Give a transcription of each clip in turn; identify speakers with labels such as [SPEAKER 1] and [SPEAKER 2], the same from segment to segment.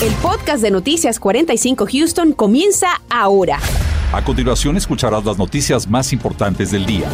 [SPEAKER 1] El podcast de Noticias 45 Houston comienza ahora.
[SPEAKER 2] A continuación escucharás las noticias más importantes del día.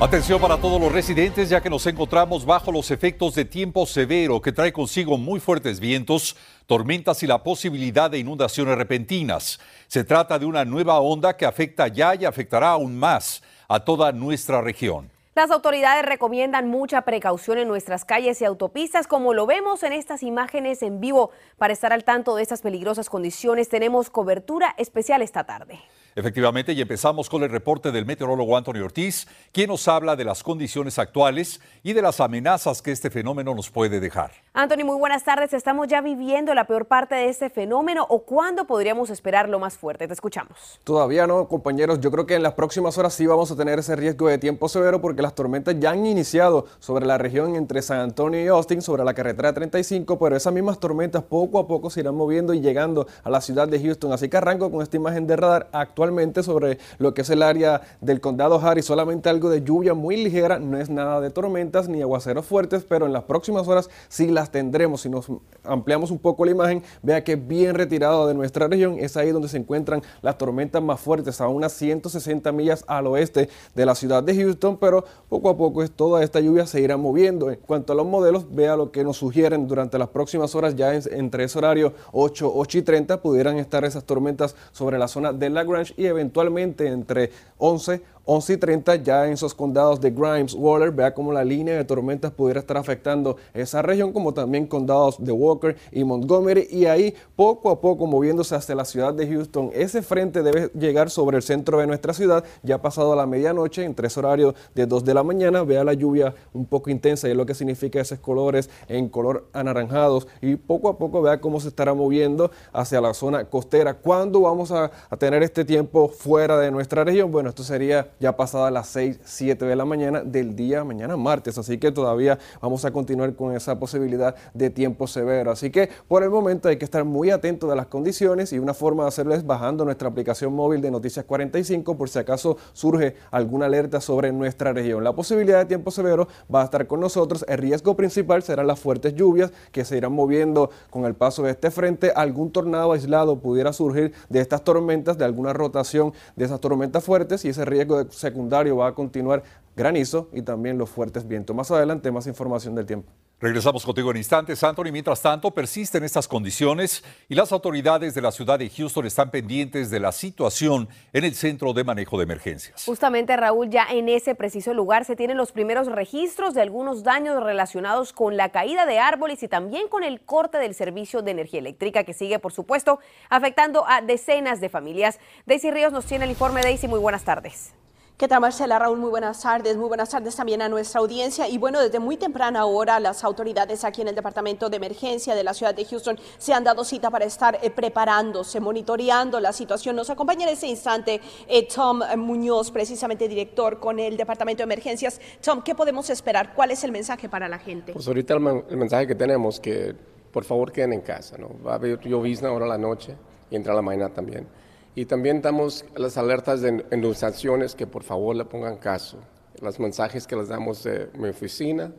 [SPEAKER 2] Atención para todos los residentes ya que nos encontramos bajo los efectos de tiempo severo que trae consigo muy fuertes vientos, tormentas y la posibilidad de inundaciones repentinas. Se trata de una nueva onda que afecta ya y afectará aún más a toda nuestra región.
[SPEAKER 1] Las autoridades recomiendan mucha precaución en nuestras calles y autopistas, como lo vemos en estas imágenes en vivo. Para estar al tanto de estas peligrosas condiciones, tenemos cobertura especial esta tarde.
[SPEAKER 2] Efectivamente, y empezamos con el reporte del meteorólogo Antonio Ortiz, quien nos habla de las condiciones actuales y de las amenazas que este fenómeno nos puede dejar.
[SPEAKER 1] Anthony, muy buenas tardes. ¿Estamos ya viviendo la peor parte de este fenómeno o cuándo podríamos esperar lo más fuerte? Te escuchamos.
[SPEAKER 3] Todavía no, compañeros. Yo creo que en las próximas horas sí vamos a tener ese riesgo de tiempo severo porque las tormentas ya han iniciado sobre la región entre San Antonio y Austin, sobre la carretera 35, pero esas mismas tormentas poco a poco se irán moviendo y llegando a la ciudad de Houston. Así que arranco con esta imagen de radar actual sobre lo que es el área del condado Harris, solamente algo de lluvia muy ligera, no es nada de tormentas ni aguaceros fuertes, pero en las próximas horas sí las tendremos. Si nos ampliamos un poco la imagen, vea que bien retirado de nuestra región es ahí donde se encuentran las tormentas más fuertes, a unas 160 millas al oeste de la ciudad de Houston, pero poco a poco toda esta lluvia se irá moviendo. En cuanto a los modelos, vea lo que nos sugieren durante las próximas horas, ya entre ese horario 8, 8 y 30, pudieran estar esas tormentas sobre la zona de Lagrange y eventualmente entre 11 11 y 30 ya en esos condados de Grimes, Waller, vea cómo la línea de tormentas pudiera estar afectando esa región, como también condados de Walker y Montgomery, y ahí poco a poco moviéndose hacia la ciudad de Houston. Ese frente debe llegar sobre el centro de nuestra ciudad, ya pasado la medianoche, en tres horarios de 2 de la mañana, vea la lluvia un poco intensa, y es lo que significa esos colores en color anaranjados, y poco a poco vea cómo se estará moviendo hacia la zona costera. ¿Cuándo vamos a, a tener este tiempo fuera de nuestra región? Bueno, esto sería ya pasada las 6, 7 de la mañana del día mañana martes. Así que todavía vamos a continuar con esa posibilidad de tiempo severo. Así que por el momento hay que estar muy atentos de las condiciones y una forma de hacerlo es bajando nuestra aplicación móvil de Noticias 45 por si acaso surge alguna alerta sobre nuestra región. La posibilidad de tiempo severo va a estar con nosotros. El riesgo principal serán las fuertes lluvias que se irán moviendo con el paso de este frente. Algún tornado aislado pudiera surgir de estas tormentas, de alguna rotación de esas tormentas fuertes y ese riesgo de secundario va a continuar granizo y también los fuertes vientos. Más adelante, más información del tiempo.
[SPEAKER 2] Regresamos contigo en instantes, Anthony. Mientras tanto, persisten estas condiciones y las autoridades de la ciudad de Houston están pendientes de la situación en el centro de manejo de emergencias.
[SPEAKER 1] Justamente, Raúl, ya en ese preciso lugar se tienen los primeros registros de algunos daños relacionados con la caída de árboles y también con el corte del servicio de energía eléctrica que sigue, por supuesto, afectando a decenas de familias. Daisy Ríos nos tiene el informe. Daisy, muy buenas tardes.
[SPEAKER 4] ¿Qué tal, Marcela? Raúl, muy buenas tardes. Muy buenas tardes también a nuestra audiencia. Y bueno, desde muy temprana hora, las autoridades aquí en el Departamento de Emergencia de la ciudad de Houston se han dado cita para estar eh, preparándose, monitoreando la situación. Nos acompaña en ese instante eh, Tom Muñoz, precisamente director con el Departamento de Emergencias. Tom, ¿qué podemos esperar? ¿Cuál es el mensaje para la gente?
[SPEAKER 5] Pues ahorita el, el mensaje que tenemos que por favor queden en casa, ¿no? Va a haber llovizna ahora la noche y entra la mañana también. Y también damos las alertas de inundaciones que por favor le pongan caso. Los mensajes que les damos de mi oficina,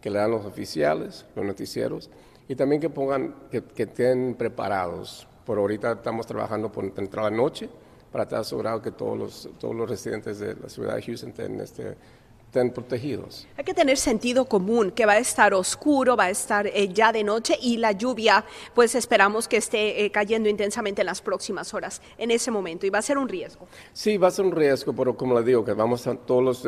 [SPEAKER 5] que le dan los oficiales, los noticieros, y también que pongan, que, que estén preparados. Por ahorita estamos trabajando por entrar la noche para estar asegurado que todos los, todos los residentes de la ciudad de Houston estén este, estén protegidos.
[SPEAKER 4] Hay que tener sentido común, que va a estar oscuro, va a estar eh, ya de noche y la lluvia, pues esperamos que esté eh, cayendo intensamente en las próximas horas, en ese momento, y va a ser un riesgo.
[SPEAKER 5] Sí, va a ser un riesgo, pero como le digo, que vamos a, todos los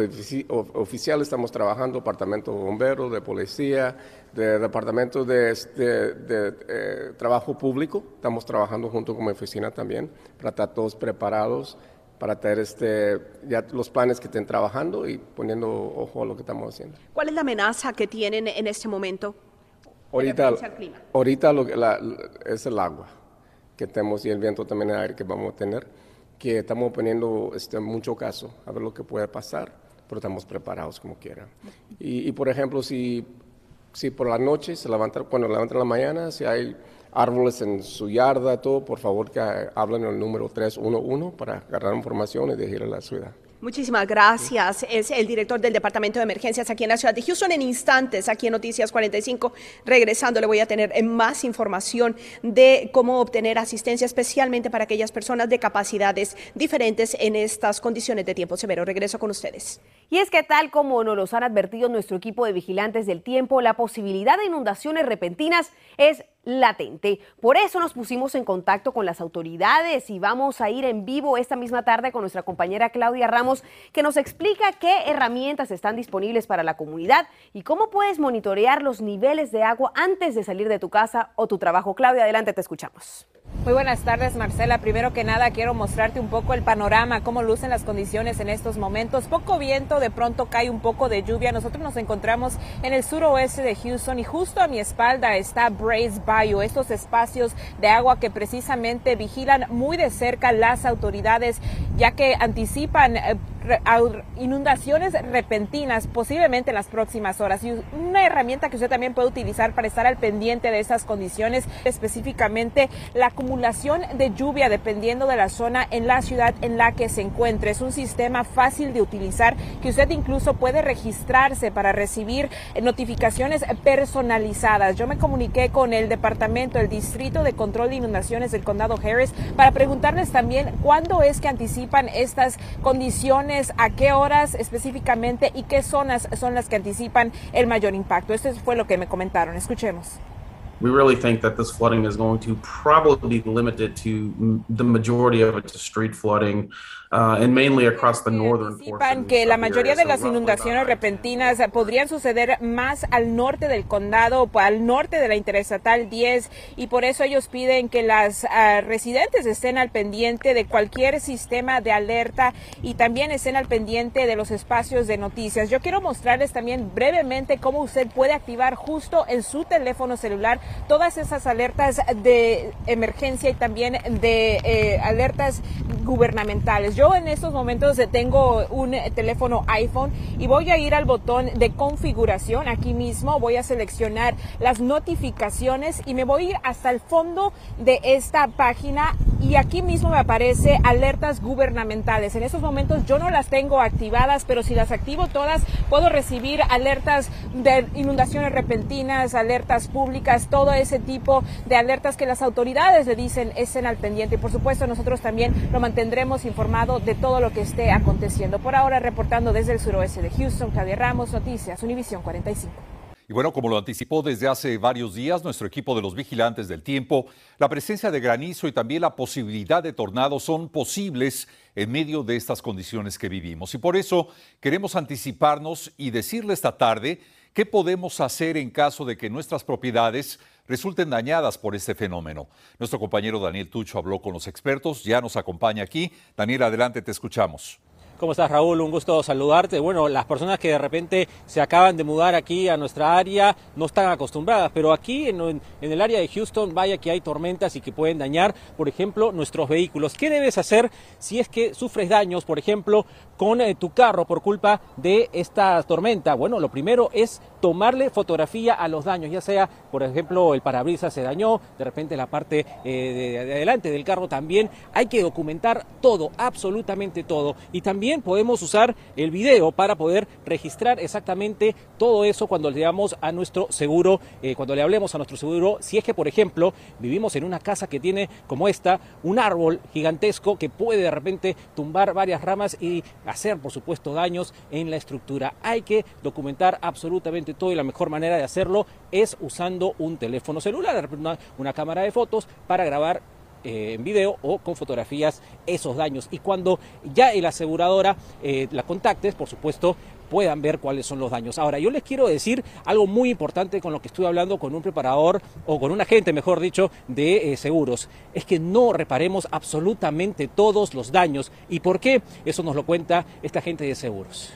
[SPEAKER 5] oficiales estamos trabajando, departamento de bomberos, de policía, de departamento de, de, de eh, trabajo público, estamos trabajando junto con mi oficina también, para estar todos preparados para tener este, ya los planes que estén trabajando y poniendo ojo a lo que estamos haciendo.
[SPEAKER 4] ¿Cuál es la amenaza que tienen en este momento?
[SPEAKER 5] Ahorita, ahorita lo, la, es el agua que tenemos y el viento también el aire que vamos a tener, que estamos poniendo este, mucho caso a ver lo que puede pasar, pero estamos preparados como quiera. Y, y por ejemplo, si, si por la noche se levanta, bueno, levanta en la mañana, si hay árboles en su yarda, todo, por favor que hablen el número 311 para agarrar información y dirigir a la ciudad.
[SPEAKER 4] Muchísimas gracias. Es el director del Departamento de Emergencias aquí en la ciudad de Houston. En instantes, aquí en Noticias 45, regresando, le voy a tener más información de cómo obtener asistencia, especialmente para aquellas personas de capacidades diferentes en estas condiciones de tiempo severo. Regreso con ustedes.
[SPEAKER 1] Y es que tal como nos los han advertido nuestro equipo de vigilantes del tiempo, la posibilidad de inundaciones repentinas es latente. Por eso nos pusimos en contacto con las autoridades y vamos a ir en vivo esta misma tarde con nuestra compañera Claudia Ramos, que nos explica qué herramientas están disponibles para la comunidad y cómo puedes monitorear los niveles de agua antes de salir de tu casa o tu trabajo. Claudia, adelante, te escuchamos.
[SPEAKER 6] Muy buenas tardes, Marcela. Primero que nada, quiero mostrarte un poco el panorama, cómo lucen las condiciones en estos momentos. Poco viento, de pronto cae un poco de lluvia. Nosotros nos encontramos en el suroeste de Houston y justo a mi espalda está Brace Bayou, estos espacios de agua que precisamente vigilan muy de cerca las autoridades, ya que anticipan eh, inundaciones repentinas posiblemente en las próximas horas. Y una herramienta que usted también puede utilizar para estar al pendiente de esas condiciones específicamente la acumulación de lluvia dependiendo de la zona en la ciudad en la que se encuentre. Es un sistema fácil de utilizar que usted incluso puede registrarse para recibir notificaciones personalizadas. Yo me comuniqué con el departamento el distrito de control de inundaciones del condado Harris para preguntarles también cuándo es que anticipan estas condiciones a qué horas específicamente y qué zonas son las que anticipan el mayor impacto. Esto fue lo que me comentaron. Escuchemos.
[SPEAKER 7] We really think that this flooding is going to probably be limited to the majority of it to street flooding uh, and mainly across the northern
[SPEAKER 6] portion. que la mayoría de las inundaciones repentinas podrían suceder más al norte del condado, al norte de la interestatal 10 y por eso ellos piden que las uh, residentes estén al pendiente de cualquier sistema de alerta y también estén al pendiente de los espacios de noticias. Yo quiero mostrarles también brevemente cómo usted puede activar justo en su teléfono celular todas esas alertas de emergencia y también de eh, alertas gubernamentales. Yo en estos momentos tengo un teléfono iPhone y voy a ir al botón de configuración aquí mismo, voy a seleccionar las notificaciones y me voy a ir hasta el fondo de esta página y aquí mismo me aparece alertas gubernamentales. En estos momentos yo no las tengo activadas, pero si las activo todas puedo recibir alertas de inundaciones repentinas, alertas públicas, todo todo ese tipo de alertas que las autoridades le dicen estén al pendiente. Y por supuesto nosotros también lo mantendremos informado de todo lo que esté aconteciendo. Por ahora reportando desde el suroeste de Houston, Claudia Ramos, Noticias, Univisión 45.
[SPEAKER 2] Y bueno, como lo anticipó desde hace varios días nuestro equipo de los vigilantes del tiempo, la presencia de granizo y también la posibilidad de tornados son posibles en medio de estas condiciones que vivimos. Y por eso queremos anticiparnos y decirle esta tarde qué podemos hacer en caso de que nuestras propiedades resulten dañadas por este fenómeno. Nuestro compañero Daniel Tucho habló con los expertos, ya nos acompaña aquí. Daniel, adelante, te escuchamos.
[SPEAKER 8] ¿Cómo estás, Raúl? Un gusto saludarte. Bueno, las personas que de repente se acaban de mudar aquí a nuestra área no están acostumbradas, pero aquí en, el área de Houston, vaya que hay tormentas y que pueden dañar, por ejemplo, nuestros vehículos. ¿Qué debes hacer si es que sufres daños, por ejemplo, con eh, tu carro por culpa de esta tormenta? Bueno, lo primero es tomarle fotografía a los daños, ya sea, por ejemplo, el parabrisas se dañó, de repente la parte eh, de adelante del carro también. Hay que documentar todo, absolutamente todo. Y también podemos usar el video para poder registrar exactamente todo eso cuando le damos a nuestro seguro, eh, cuando le hablemos a nuestro seguro, si es que, por ejemplo, vivimos en una casa que tiene como esta un árbol gigantesco que puede de repente tumbar varias ramas y hacer, por supuesto, daños en la estructura. Hay que documentar absolutamente todo y la mejor manera de hacerlo es usando un teléfono celular, una, una cámara de fotos para grabar eh, en video o con fotografías esos daños. Y cuando ya la aseguradora eh, la contactes, por supuesto, puedan ver cuáles son los daños. Ahora, yo les quiero decir algo muy importante con lo que estoy hablando con un preparador o con un agente, mejor dicho, de eh, seguros. Es que no reparemos absolutamente todos los daños. ¿Y por qué? Eso nos lo cuenta esta agente de seguros.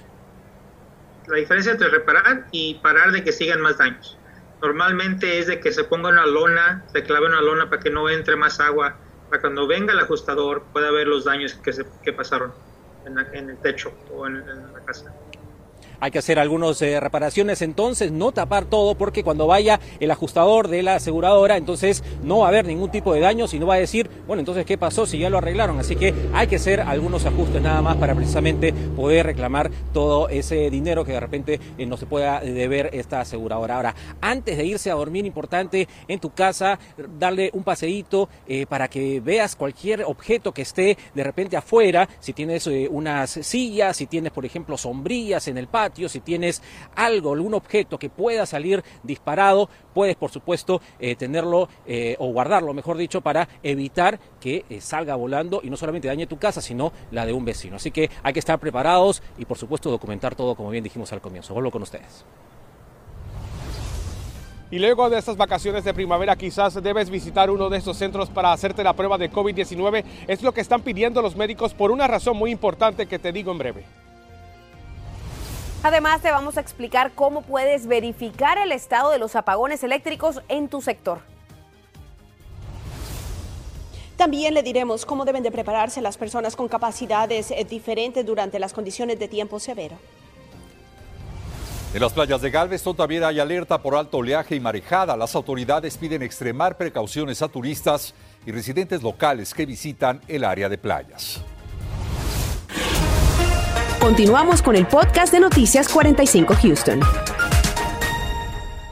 [SPEAKER 9] La diferencia entre reparar y parar de que sigan más daños. Normalmente es de que se ponga una lona, se clave una lona para que no entre más agua, para cuando venga el ajustador pueda ver los daños que, se, que pasaron en, el techo o en, la casa.
[SPEAKER 8] Hay que hacer algunas eh, reparaciones, entonces no tapar todo porque cuando vaya el ajustador de la aseguradora, entonces no va a haber ningún tipo de daño, sino va a decir, bueno, entonces ¿qué pasó si ya lo arreglaron? Así que hay que hacer algunos ajustes nada más para precisamente poder reclamar todo ese dinero que de repente eh, no se pueda deber esta aseguradora. Ahora, antes de irse a dormir, importante en tu casa darle un paseíto eh, para que veas cualquier objeto que esté de repente afuera, si tienes unas sillas, si tienes por ejemplo sombrillas en el si tienes algo, algún objeto que pueda salir disparado, puedes por supuesto tenerlo o guardarlo, mejor dicho, para evitar que salga volando y no solamente dañe tu casa, sino la de un vecino. Así que hay que estar preparados y por supuesto documentar todo como bien dijimos al comienzo. Vuelvo con ustedes.
[SPEAKER 10] Y luego de estas vacaciones de primavera quizás debes visitar uno de estos centros para hacerte la prueba de COVID-19. Es lo que están pidiendo los médicos por una razón muy importante que te digo en breve.
[SPEAKER 1] Además, te vamos a explicar cómo puedes verificar el estado de los apagones eléctricos en tu sector.
[SPEAKER 4] También le diremos cómo deben de prepararse las personas con capacidades eh, diferentes durante las condiciones de tiempo severo.
[SPEAKER 2] En las playas de Galveston también hay alerta por alto oleaje y marejada. Las autoridades piden extremar precauciones a turistas y residentes locales que visitan el área de playas.
[SPEAKER 1] Continuamos con el podcast de Noticias 45 Houston.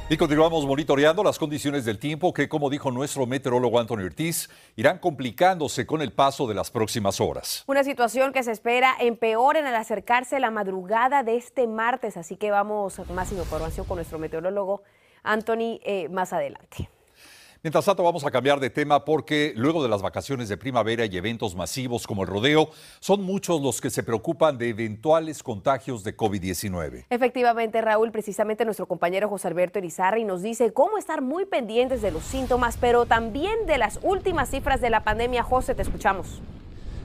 [SPEAKER 2] Y continuamos monitoreando las condiciones del tiempo que, como dijo nuestro meteorólogo Antonio Ortiz, irán complicándose con el paso de las próximas horas.
[SPEAKER 1] Una situación que se espera empeore al acercarse la madrugada de este martes, así que vamos a más información con nuestro meteorólogo Anthony eh, más adelante.
[SPEAKER 2] Mientras tanto, vamos a cambiar de tema porque luego de las vacaciones de primavera y eventos masivos como el rodeo, son muchos los que se preocupan de eventuales contagios de COVID-19.
[SPEAKER 1] Efectivamente, Raúl, precisamente nuestro compañero José Alberto Irizarri nos dice cómo estar muy pendientes de los síntomas, pero también de las últimas cifras de la pandemia. José, te escuchamos.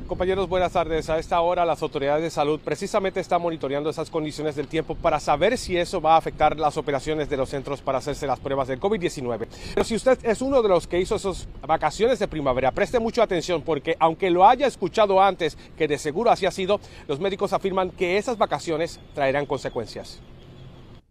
[SPEAKER 10] Compañeros, buenas tardes. A esta hora las autoridades de salud precisamente están monitoreando esas condiciones del tiempo para saber si eso va a afectar las operaciones de los centros para hacerse las pruebas del COVID-19. Pero si usted es uno de los que hizo esas vacaciones de primavera, preste mucha atención porque aunque lo haya escuchado antes, que de seguro así ha sido, los médicos afirman que esas vacaciones traerán consecuencias.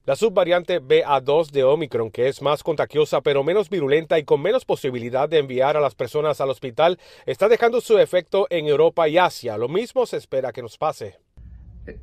[SPEAKER 10] La subvariante BA2 de Omicron, que es más contagiosa pero menos virulenta y con menos posibilidad de enviar a las personas al hospital, está dejando su efecto en Europa y Asia. Lo mismo se espera que nos pase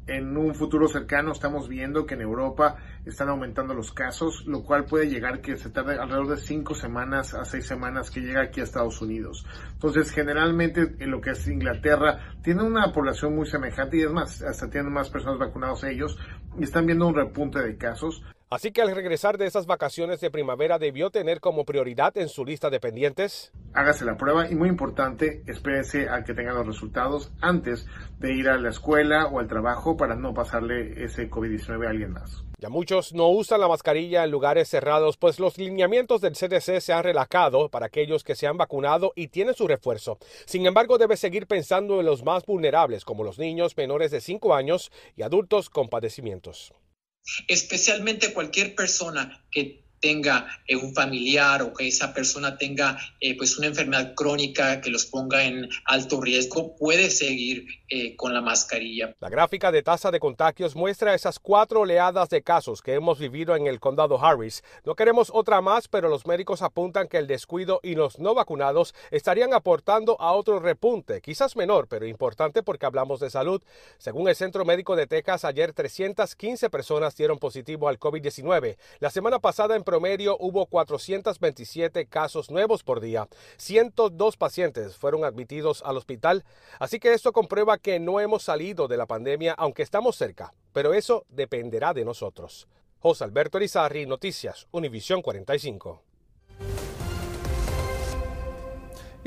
[SPEAKER 11] en un futuro cercano estamos viendo que en Europa están aumentando los casos, lo cual puede llegar que se tarde alrededor de cinco semanas a seis semanas que llega aquí a Estados Unidos. Entonces, generalmente en lo que es Inglaterra, tiene una población muy semejante y es más, hasta tienen más personas vacunadas ellos y están viendo un repunte de casos.
[SPEAKER 10] Así que al regresar de esas vacaciones de primavera debió tener como prioridad en su lista de pendientes.
[SPEAKER 11] Hágase la prueba y muy importante, espérese a que tengan los resultados antes de ir a la escuela o al trabajo para no pasarle ese COVID-19 a alguien más.
[SPEAKER 10] Muchos no usan la mascarilla en lugares cerrados, pues los lineamientos del CDC se han relajado para aquellos que se han vacunado y tienen su refuerzo. Sin embargo, debe seguir pensando en los más vulnerables, como los niños menores de 5 años y adultos con padecimientos
[SPEAKER 12] especialmente cualquier persona que tenga eh, un familiar o que esa persona tenga eh, pues una enfermedad crónica que los ponga en alto riesgo, puede seguir eh, con la mascarilla.
[SPEAKER 10] La gráfica de tasa de contagios muestra esas cuatro oleadas de casos que hemos vivido en el condado Harris. No queremos otra más, pero los médicos apuntan que el descuido y los no vacunados estarían aportando a otro repunte, quizás menor, pero importante porque hablamos de salud. Según el Centro Médico de Texas, ayer 315 personas dieron positivo al COVID-19. La semana pasada en promedio hubo 427 casos nuevos por día. 102 pacientes fueron admitidos al hospital, así que esto comprueba que no hemos salido de la pandemia aunque estamos cerca, pero eso dependerá de nosotros. José Alberto Rizarri, Noticias, Univisión 45.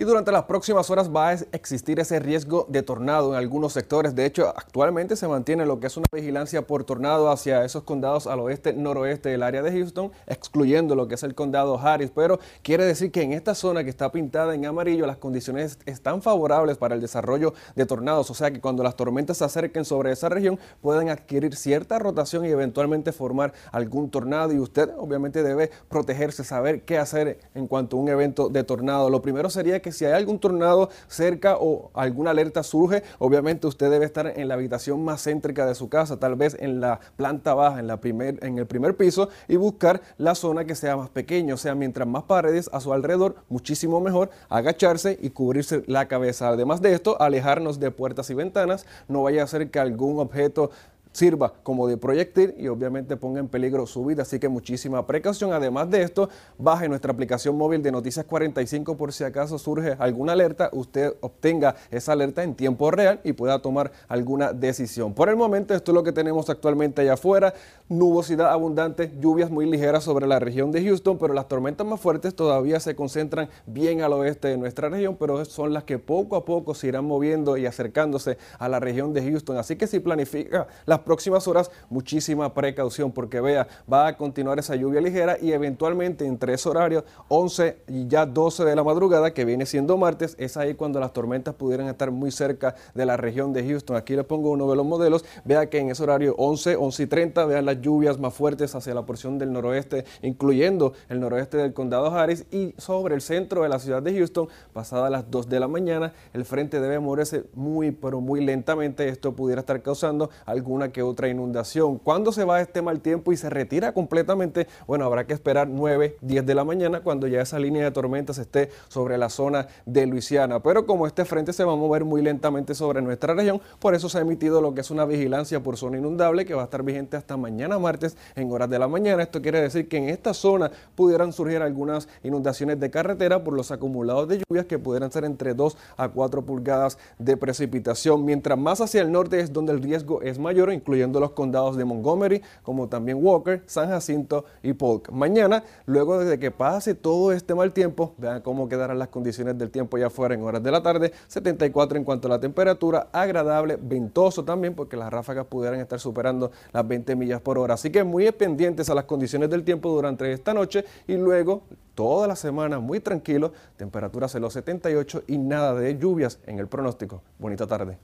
[SPEAKER 3] Y durante las próximas horas va a existir ese riesgo de tornado en algunos sectores. De hecho, actualmente se mantiene lo que es una vigilancia por tornado hacia esos condados al oeste, noroeste del área de Houston, excluyendo lo que es el condado Harris. Pero quiere decir que en esta zona que está pintada en amarillo, las condiciones están favorables para el desarrollo de tornados. O sea que cuando las tormentas se acerquen sobre esa región, pueden adquirir cierta rotación y eventualmente formar algún tornado. Y usted obviamente debe protegerse, saber qué hacer en cuanto a un evento de tornado. Lo primero sería que si hay algún tornado cerca o alguna alerta surge, obviamente usted debe estar en la habitación más céntrica de su casa, tal vez en la planta baja, en, la primer, en el primer piso y buscar la zona que sea más pequeña, o sea, mientras más paredes a su alrededor, muchísimo mejor agacharse y cubrirse la cabeza. Además de esto, alejarnos de puertas y ventanas, no vaya a ser que algún objeto sirva como de proyectil y obviamente ponga en peligro su vida. Así que muchísima precaución. Además de esto, baje nuestra aplicación móvil de Noticias 45 por si acaso surge alguna alerta, usted obtenga esa alerta en tiempo real y pueda tomar alguna decisión. Por el momento, esto es lo que tenemos actualmente allá afuera. Nubosidad abundante, lluvias muy ligeras sobre la región de Houston, pero las tormentas más fuertes todavía se concentran bien al oeste de nuestra región, pero son las que poco a poco se irán moviendo y acercándose a la región de Houston. Así que si planifica las próximas horas, muchísima precaución porque vea, va a continuar esa lluvia ligera y eventualmente entre ese horario 11 y ya 12 de la madrugada, que viene siendo martes, es ahí cuando las tormentas pudieran estar muy cerca de la región de Houston. Aquí le pongo uno de los modelos, vea que en ese horario 11, 11 y 30, vean las lluvias más fuertes hacia la porción del noroeste, incluyendo el noroeste del condado Harris y sobre el centro de la ciudad de Houston, pasada las 2 de la mañana, el frente debe moverse muy, pero muy lentamente. Esto pudiera estar causando alguna que otra inundación. ¿Cuándo se va este mal tiempo y se retira completamente? Bueno, habrá que esperar 9, 10 de la mañana cuando ya esa línea de tormentas esté sobre la zona de Luisiana. Pero como este frente se va a mover muy lentamente sobre nuestra región, por eso se ha emitido lo que es una vigilancia por zona inundable que va a estar vigente hasta mañana martes en horas de la mañana. Esto quiere decir que en esta zona pudieran surgir algunas inundaciones de carretera por los acumulados de lluvias que pudieran ser entre 2 a 4 pulgadas de precipitación. Mientras más hacia el norte es donde el riesgo es mayor, incluyendo los condados de Montgomery, como también Walker, San Jacinto y Polk. Mañana, luego de que pase todo este mal tiempo, vean cómo quedarán las condiciones del tiempo ya afuera en horas de la tarde, 74 en cuanto a la temperatura, agradable, ventoso también, porque las ráfagas pudieran estar superando las 20 millas por hora. Así que muy pendientes a las condiciones del tiempo durante esta noche y luego toda la semana muy tranquilo, temperaturas en los 78 y nada de lluvias en el pronóstico. Bonita tarde.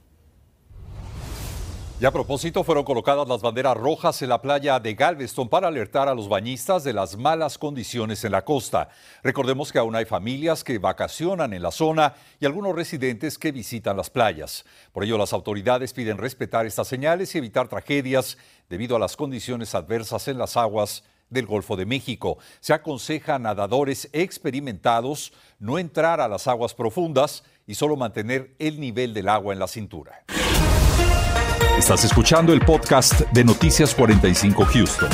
[SPEAKER 2] Y a propósito, fueron colocadas las banderas rojas en la playa de Galveston para alertar a los bañistas de las malas condiciones en la costa. Recordemos que aún hay familias que vacacionan en la zona y algunos residentes que visitan las playas. Por ello, las autoridades piden respetar estas señales y evitar tragedias debido a las condiciones adversas en las aguas del Golfo de México. Se aconseja a nadadores experimentados no entrar a las aguas profundas y solo mantener el nivel del agua en la cintura. Estás escuchando el podcast de Noticias 45 Houston.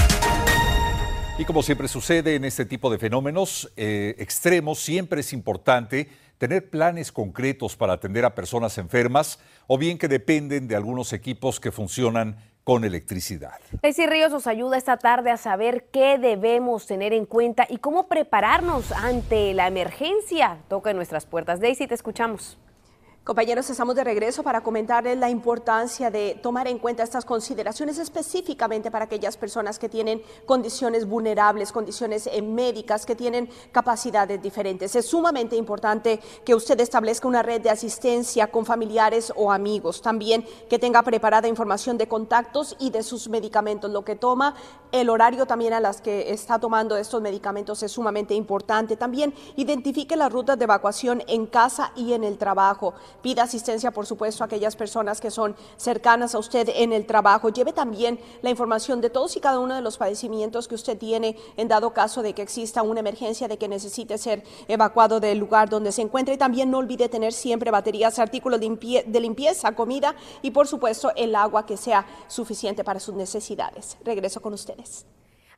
[SPEAKER 2] Y como siempre sucede en este tipo de fenómenos eh, extremos, siempre es importante tener planes concretos para atender a personas enfermas o bien que dependen de algunos equipos que funcionan con electricidad.
[SPEAKER 1] Daisy Ríos nos ayuda esta tarde a saber qué debemos tener en cuenta y cómo prepararnos ante la emergencia. Toca en nuestras puertas. Daisy, te escuchamos.
[SPEAKER 4] Compañeros, estamos de regreso para comentarles la importancia de tomar en cuenta estas consideraciones específicamente para aquellas personas que tienen condiciones vulnerables, condiciones eh, médicas, que tienen capacidades diferentes. Es sumamente importante que usted establezca una red de asistencia con familiares o amigos. También que tenga preparada información de contactos y de sus medicamentos, lo que toma, el horario también a las que está tomando estos medicamentos es sumamente importante. También identifique las rutas de evacuación en casa y en el trabajo. Pida asistencia, por supuesto, a aquellas personas que son cercanas a usted en el trabajo. Lleve también la información de todos y cada uno de los padecimientos que usted tiene en dado caso de que exista una emergencia, de que necesite ser evacuado del lugar donde se encuentre. Y también no olvide tener siempre baterías, artículos de limpieza, comida y, por supuesto, el agua que sea suficiente para sus necesidades. Regreso con ustedes.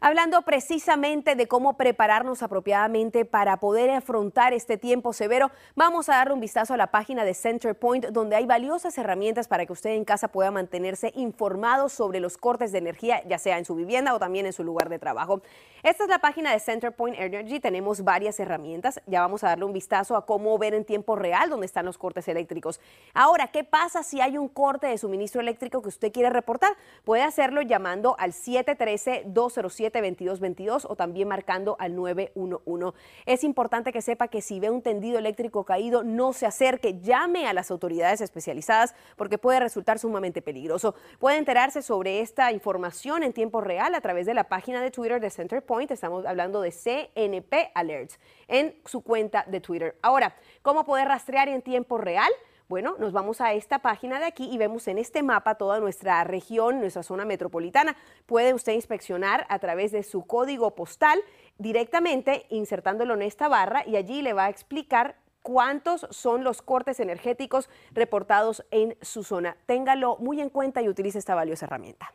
[SPEAKER 1] Hablando precisamente de cómo prepararnos apropiadamente para poder afrontar este tiempo severo, vamos a darle un vistazo a la página de CenterPoint, donde hay valiosas herramientas para que usted en casa pueda mantenerse informado sobre los cortes de energía, ya sea en su vivienda o también en su lugar de trabajo. Esta es la página de CenterPoint Energy. Tenemos varias herramientas. Ya vamos a darle un vistazo a cómo ver en tiempo real dónde están los cortes eléctricos. Ahora, ¿qué pasa si hay un corte de suministro eléctrico que usted quiere reportar? Puede hacerlo llamando al 713 207 877-2222 o también marcando al 911. Es importante que sepa que si ve un tendido eléctrico caído, no se acerque, llame a las autoridades especializadas porque puede resultar sumamente peligroso. Puede enterarse sobre esta información en tiempo real a través de la página de Twitter de Centerpoint. Estamos hablando de CNP Alerts en su cuenta de Twitter. Ahora, ¿cómo poder rastrear en tiempo real? Bueno, nos vamos a esta página de aquí y vemos en este mapa toda nuestra región, nuestra zona metropolitana. Puede usted inspeccionar a través de su código postal directamente insertándolo en esta barra y allí le va a explicar cuántos son los cortes energéticos reportados en su zona. Téngalo muy en cuenta y utilice esta valiosa herramienta.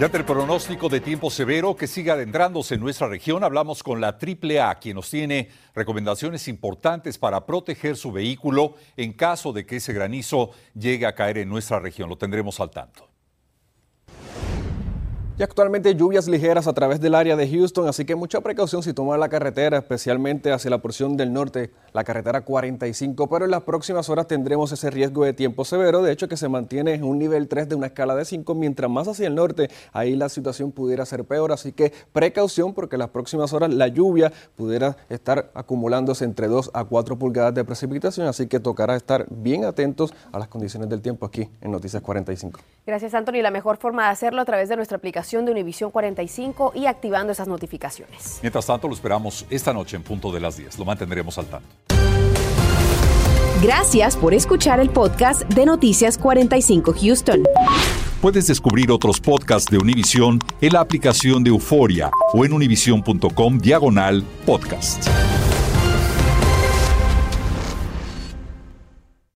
[SPEAKER 2] Ya el pronóstico de tiempo severo que sigue adentrándose en nuestra región, hablamos con la AAA, quien nos tiene recomendaciones importantes para proteger su vehículo en caso de que ese granizo llegue a caer en nuestra región. Lo tendremos al tanto.
[SPEAKER 3] Y actualmente lluvias ligeras a través del área de Houston, así que mucha precaución si toma la carretera, especialmente hacia la porción del norte, la carretera 45, pero en las próximas horas tendremos ese riesgo de tiempo severo, de hecho que se mantiene en un nivel 3 de una escala de 5, mientras más hacia el norte, ahí la situación pudiera ser peor, así que precaución porque en las próximas horas la lluvia pudiera estar acumulándose entre 2 a 4 pulgadas de precipitación, así que tocará estar bien atentos a las condiciones del tiempo aquí en Noticias 45.
[SPEAKER 1] Gracias, Anthony. La mejor forma de hacerlo a través de nuestra aplicación de Univisión 45 y activando esas notificaciones.
[SPEAKER 2] Mientras tanto, lo esperamos esta noche en punto de las 10. Lo mantendremos al tanto.
[SPEAKER 13] Gracias por escuchar el podcast de Noticias 45 Houston.
[SPEAKER 2] Puedes descubrir otros podcasts de Univisión en la aplicación de Euforia o en univision.com diagonal podcast.